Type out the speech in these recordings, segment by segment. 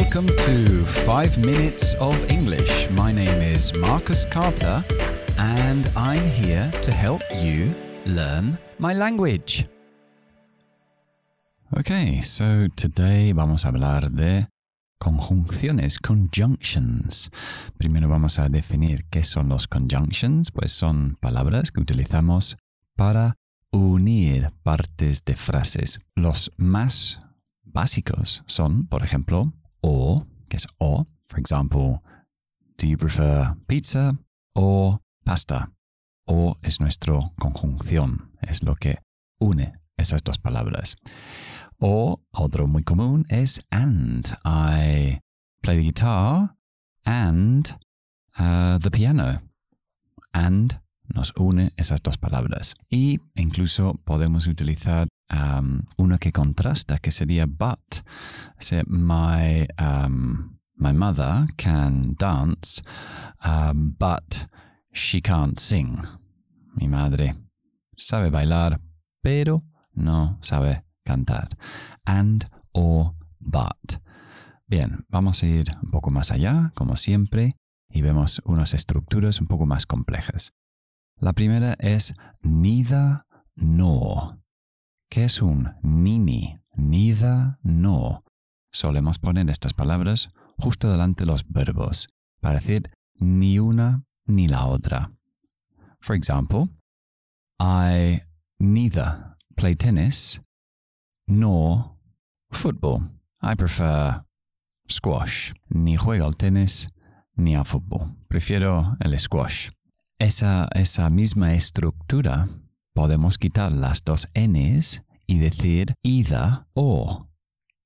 Welcome to 5 Minutes of English. My name is Marcus Carter and I'm here to help you learn my language. Okay, so today vamos a hablar de conjunciones, conjunctions. Primero vamos a definir qué son los conjunctions, pues son palabras que utilizamos para unir partes de frases. Los más básicos son, por ejemplo, o, que es o. For example, do you prefer pizza or pasta? O es nuestra conjunción, es lo que une esas dos palabras. O otro muy común es and. I play the guitar and uh, the piano. And nos une esas dos palabras. Y incluso podemos utilizar um, una que contrasta, que sería but. So my, um, my mother can dance, um, but she can't sing. Mi madre sabe bailar, pero no sabe cantar. And or but. Bien, vamos a ir un poco más allá, como siempre, y vemos unas estructuras un poco más complejas. La primera es neither nor. ¿Qué es un nini? Neither nor. Solemos poner estas palabras justo delante de los verbos para decir ni una ni la otra. For example, I neither play tennis nor football. I prefer squash. Ni juego al tenis ni al fútbol. Prefiero el squash. Esa, esa misma estructura podemos quitar las dos n's y decir either o,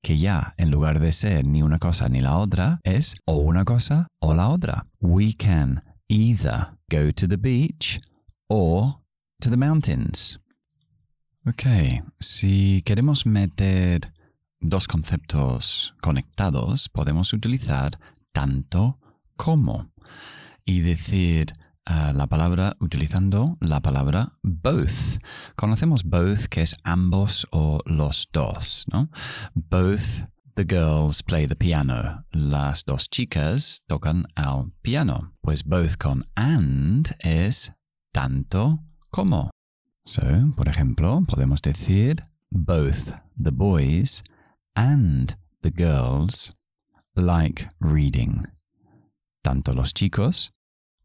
que ya en lugar de ser ni una cosa ni la otra, es o una cosa o la otra. We can either go to the beach or to the mountains. Ok, si queremos meter dos conceptos conectados, podemos utilizar tanto como y decir uh, la palabra utilizando la palabra both. Conocemos both, que es ambos o los dos, ¿no? Both the girls play the piano. Las dos chicas tocan el piano. Pues both con and es tanto como. So, por ejemplo, podemos decir both the boys and the girls like reading. Tanto los chicos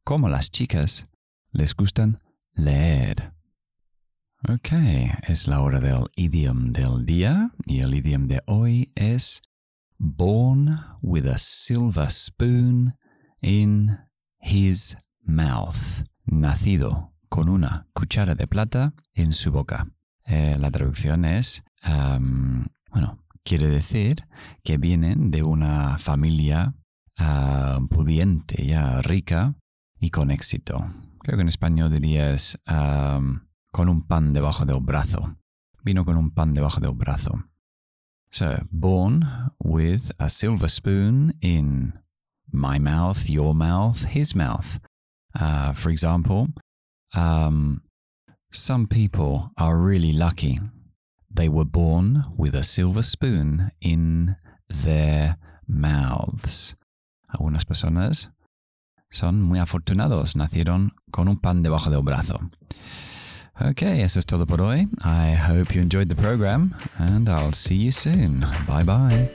como las chicas les gustan leer. Ok, es la hora del idioma del día y el idioma de hoy es born with a silver spoon in his mouth. Nacido con una cuchara de plata en su boca. Eh, la traducción es, bueno, quiere decir que vienen de una familia uh, pudiente, ya rica y con éxito. Creo que en español dirías um, con un pan debajo del brazo. Vino con un pan debajo del brazo. So, born with a silver spoon in my mouth, your mouth, his mouth. Uh, for example, um, some people are really lucky. They were born with a silver spoon in their mouths. Algunas personas son muy afortunados, nacieron con un pan debajo del brazo. Okay, eso es todo por hoy. I hope you enjoyed the program and I'll see you soon. Bye bye.